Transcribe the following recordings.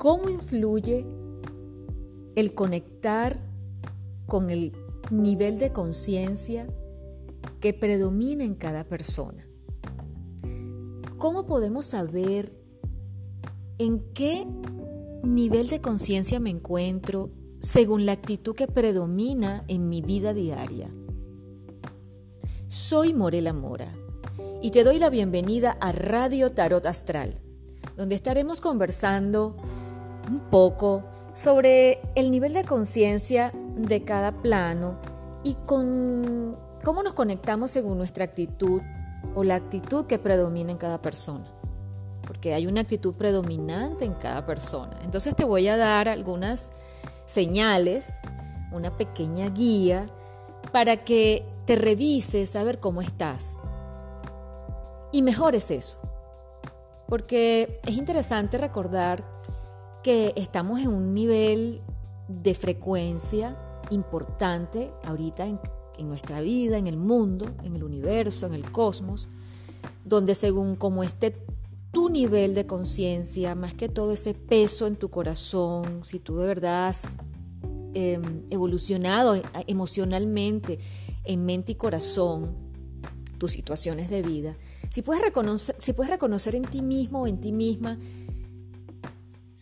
¿Cómo influye el conectar con el nivel de conciencia que predomina en cada persona? ¿Cómo podemos saber en qué nivel de conciencia me encuentro según la actitud que predomina en mi vida diaria? Soy Morela Mora y te doy la bienvenida a Radio Tarot Astral, donde estaremos conversando un poco sobre el nivel de conciencia de cada plano y con cómo nos conectamos según nuestra actitud o la actitud que predomina en cada persona. Porque hay una actitud predominante en cada persona. Entonces te voy a dar algunas señales, una pequeña guía para que te revises a ver cómo estás y mejores eso. Porque es interesante recordar que estamos en un nivel de frecuencia importante ahorita en, nuestra vida, en el mundo, en el universo, en el cosmos, donde según como esté tu nivel de conciencia, más que todo ese peso en tu corazón, si tú de verdad has em, evolucionado emocionalmente en mente y corazón, tus situaciones de vida, si puedes reconocer, si puedes reconocer en ti mismo o en ti misma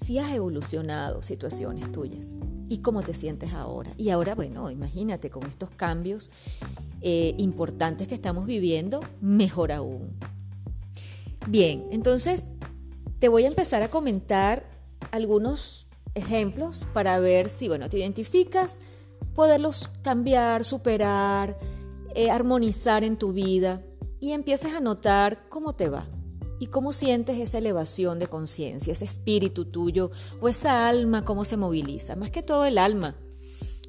si has evolucionado situaciones tuyas y cómo te sientes ahora. Y ahora, bueno, imagínate con estos cambios eh, importantes que estamos viviendo, mejor aún. Bien, entonces te voy a empezar a comentar algunos ejemplos para ver si, bueno, te identificas, poderlos cambiar, superar, eh, armonizar en tu vida y empieces a notar cómo te va y cómo sientes esa elevación de conciencia, ese espíritu tuyo o esa alma, cómo se moviliza, más que todo el alma,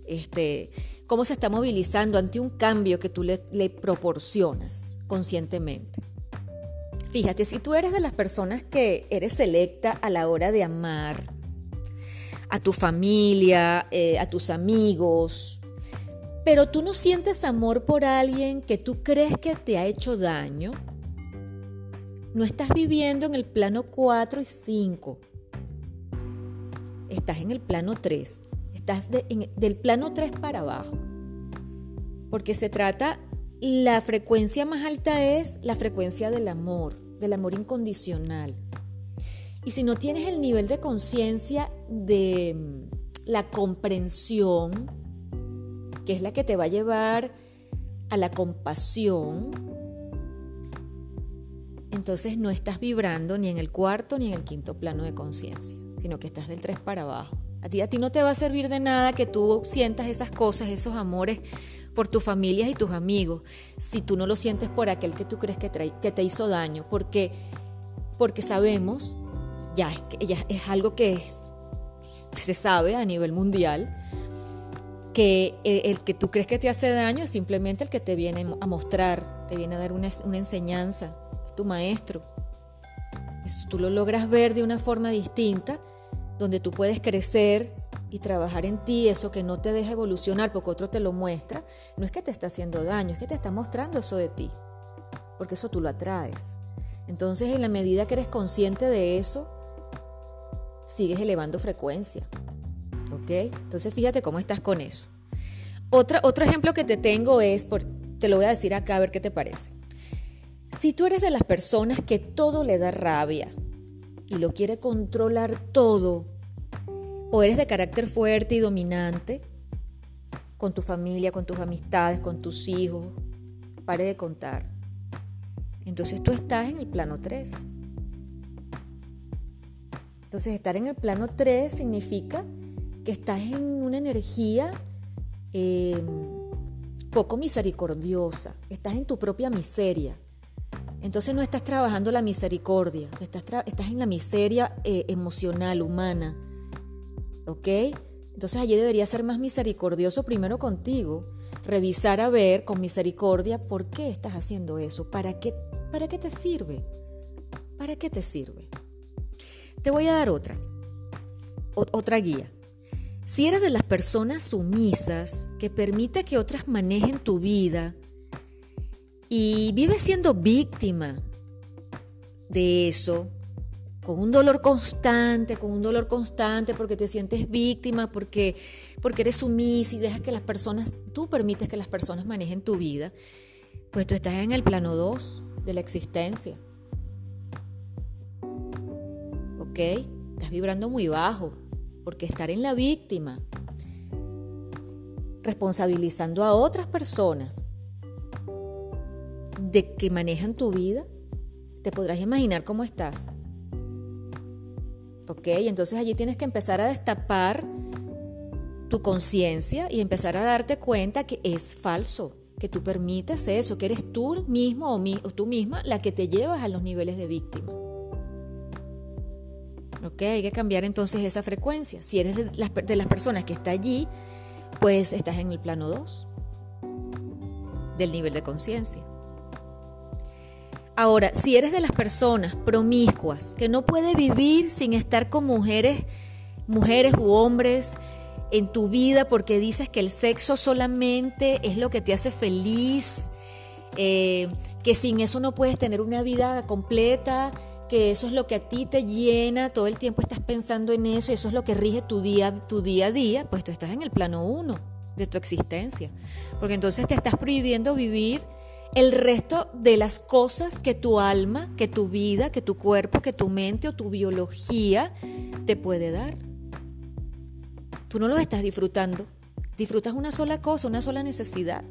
este, cómo se está movilizando ante un cambio que tú le, proporcionas conscientemente. Fíjate, si tú eres de las personas que eres selecta a la hora de amar a tu familia, eh, a tus amigos, pero tú no sientes amor por alguien que tú crees que te ha hecho daño, no estás viviendo en el plano 4 y 5. Estás en el plano 3. Estás del plano 3 para abajo. Porque se trata, la frecuencia más alta es la frecuencia del amor, del amor incondicional. Y si no tienes el nivel de conciencia de mm, la comprensión, que es la que te va a llevar a la compasión, entonces no estás vibrando ni en el cuarto ni en el quinto plano de conciencia, sino que estás del 3 para abajo. A ti, a ti no te va a servir de nada que tú sientas esas cosas, esos amores por tus familias y tus amigos, si tú no lo sientes por aquel que tú crees que, que te hizo daño, porque, porque sabemos, ya es, ya es algo que se sabe a nivel mundial, que eh, el que tú crees que te hace daño es simplemente el que te viene a mostrar, te viene a dar una, enseñanza, es tu maestro. Si tú lo logras ver de una forma distinta, donde tú puedes crecer y trabajar en ti, eso que no te deja evolucionar porque otro te lo muestra, no es que te está haciendo daño, es que te está mostrando eso de ti, porque eso tú lo atraes. Entonces, en la medida que eres consciente de eso, sigues elevando frecuencia. ¿Ok? Entonces fíjate cómo estás con eso. Otro ejemplo que te tengo es, por, te lo voy a decir acá a ver qué te parece. Si tú eres de las personas que todo le da rabia y lo quiere controlar todo, o eres de carácter fuerte y dominante, con tu familia, con tus amistades, con tus hijos, pare de contar. Entonces tú estás en el plano 3. Entonces estar en el plano 3 significa que estás en una energía em, poco misericordiosa, estás en tu propia miseria. Entonces no estás trabajando la misericordia, estás, estás en la miseria eh, emocional, humana. ¿Ok? Entonces allí debería ser más misericordioso primero contigo, revisar a ver con misericordia por qué estás haciendo eso, para qué, para qué te sirve, para qué te sirve. Te voy a dar otra, otra guía. Si eres de las personas sumisas que permite que otras manejen tu vida y vives siendo víctima de eso, con un dolor constante, con un dolor constante porque te sientes víctima, porque, porque eres sumisa y dejas que las personas, tú permites que las personas manejen tu vida, pues tú estás en el plano 2 de la existencia. ¿Ok? Estás vibrando muy bajo, porque estar en la víctima, responsabilizando a otras personas de que manejan tu vida, te podrás imaginar cómo estás. ¿Ok? Entonces allí tienes que empezar a destapar tu conciencia y empezar a darte cuenta que es falso, que tú permites eso, que eres tú mismo o, tú misma la que te llevas a los niveles de víctima. ¿Ok? Hay que cambiar entonces esa frecuencia. Si eres de las, de las personas que está allí, pues estás en el plano 2 del nivel de conciencia. Ahora, si eres de las personas promiscuas que no puede vivir sin estar con mujeres, mujeres u hombres en tu vida porque dices que el sexo solamente es lo que te hace feliz, eh, que sin eso no puedes tener una vida completa, que eso es lo que a ti te llena, todo el tiempo estás pensando en eso y eso es lo que rige tu día, tu día a día, pues tú estás en el plano uno de tu existencia. Porque entonces te estás prohibiendo vivir el resto de las cosas que tu alma, que tu vida, que tu cuerpo, que tu mente o tu biología te puede dar. Tú no lo estás disfrutando. Disfrutas una sola cosa, una sola necesidad.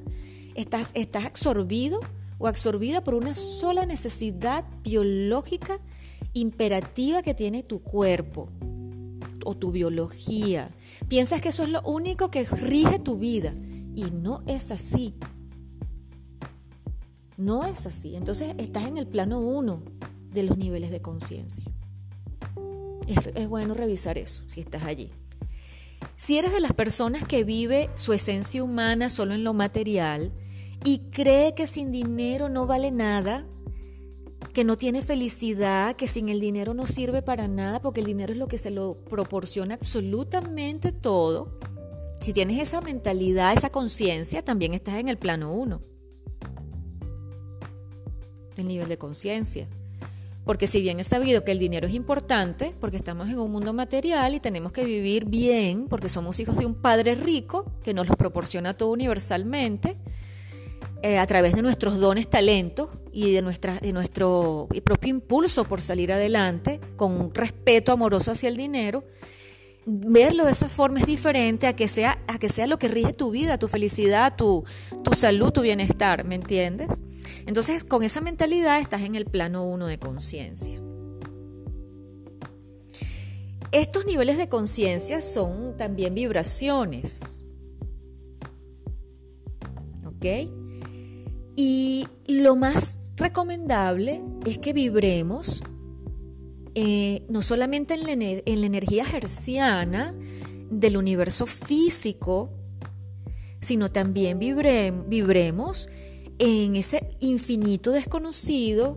Estás, estás absorbido o absorbida por una sola necesidad biológica imperativa que tiene tu cuerpo o tu biología. Piensas que eso es lo único que rige tu vida y no es así. No es así. Entonces estás en el plano uno de los niveles de conciencia. Es, bueno revisar eso si estás allí. Si eres de las personas que vive su esencia humana solo en lo material y cree que sin dinero no vale nada, que no tiene felicidad, que sin el dinero no sirve para nada, porque el dinero es lo que se lo proporciona absolutamente todo, si tienes esa mentalidad, esa conciencia, también estás en el plano uno este nivel de conciencia. Porque si bien es sabido que el dinero es importante, porque estamos en un mundo material y tenemos que vivir bien, porque somos hijos de un padre rico que nos los proporciona todo universalmente, eh, a través de nuestros dones, talentos y de, nuestra, de nuestro propio impulso por salir adelante, con un respeto amoroso hacia el dinero, verlo de esa forma es diferente a que sea, a que sea lo que rige tu vida, tu felicidad, tu, tu salud, tu bienestar, ¿me entiendes? Entonces, con esa mentalidad estás en el plano uno de conciencia. Estos niveles de conciencia son también vibraciones. ¿Ok? Y lo más recomendable es que vibremos eh, no solamente en la, en la energía herciana del universo físico, sino también vibremos en ese infinito desconocido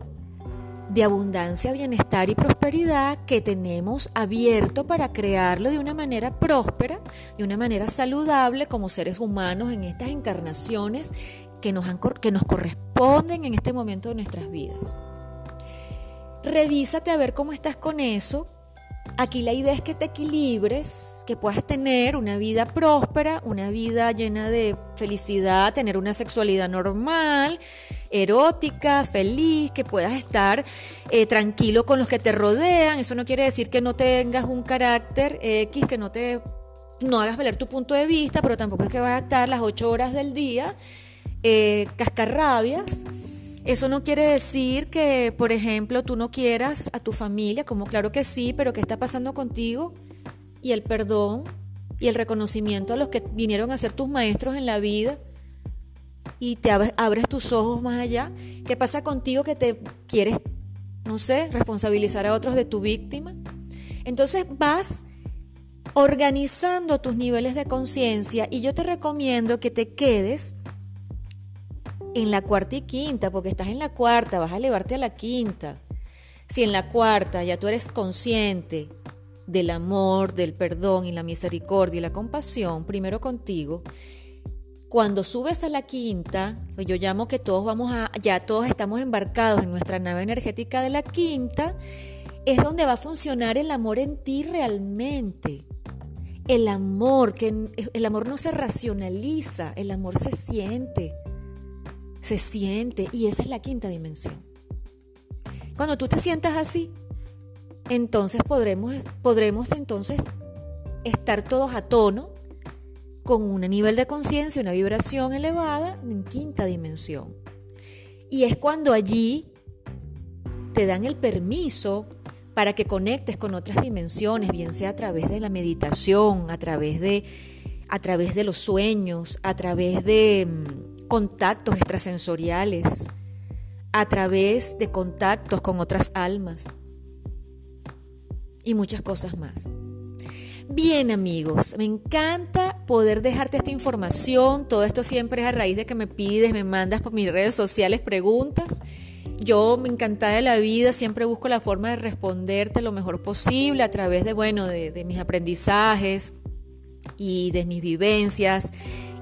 de abundancia, bienestar y prosperidad que tenemos abierto para crearlo de una manera próspera, de una manera saludable como seres humanos en estas encarnaciones que nos, que nos corresponden en este momento de nuestras vidas. Revísate a ver cómo estás con eso Aquí la idea es que te equilibres, que puedas tener una vida próspera, una vida llena de felicidad, tener una sexualidad normal, erótica, feliz, que puedas estar eh, tranquilo con los que te rodean. Eso no quiere decir que no tengas un carácter X, que no te no hagas valer tu punto de vista, pero tampoco es que vayas a estar las ocho horas del día eh, cascarrabias eso no quiere decir que, por ejemplo, tú no quieras a tu familia, como claro que sí, pero ¿qué está pasando contigo? Y el perdón y el reconocimiento a los que vinieron a ser tus maestros en la vida y te abres tus ojos más allá. ¿Qué pasa contigo que te quieres, no sé, responsabilizar a otros de tu víctima? Entonces vas organizando tus niveles de conciencia y yo te recomiendo que te quedes en la cuarta y quinta, porque estás en la cuarta, vas a elevarte a la quinta. Si en la cuarta ya tú eres consciente del amor, del perdón y la misericordia y la compasión, primero contigo, cuando subes a la quinta, pues yo llamo que todos vamos a, ya todos estamos embarcados en nuestra nave energética de la quinta, es donde va a funcionar el amor en ti realmente. El amor, que el amor no se racionaliza, el amor se siente, se siente y esa es la quinta dimensión. Cuando tú te sientas así, entonces podremos, podremos entonces estar todos a tono con un nivel de conciencia, una vibración elevada en quinta dimensión. Y es cuando allí te dan el permiso para que conectes con otras dimensiones, bien sea a través de la meditación, a través de, a través de los sueños, a través de mm, contactos extrasensoriales, a través de contactos con otras almas y muchas cosas más. Bien amigos, me encanta poder dejarte esta información. Todo esto siempre es a raíz de que me pides, me mandas por mis redes sociales preguntas. Yo me encanta de la vida, siempre busco la forma de responderte lo mejor posible a través de, bueno, de, mis aprendizajes y de mis vivencias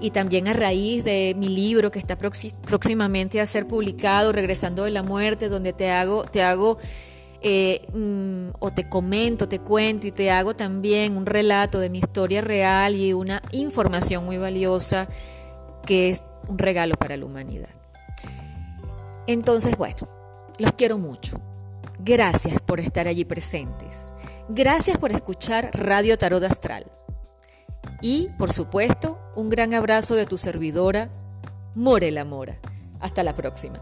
y también a raíz de mi libro que está próximamente a ser publicado, Regresando de la Muerte, donde te hago, te hago eh, mm, o te comento, te cuento y te hago también un relato de mi historia real y una información muy valiosa que es un regalo para la humanidad. Entonces, bueno, los quiero mucho. Gracias por estar allí presentes. Gracias por escuchar Radio Tarot Astral. Y, por supuesto, un gran abrazo de tu servidora, Morela Mora. Hasta la próxima.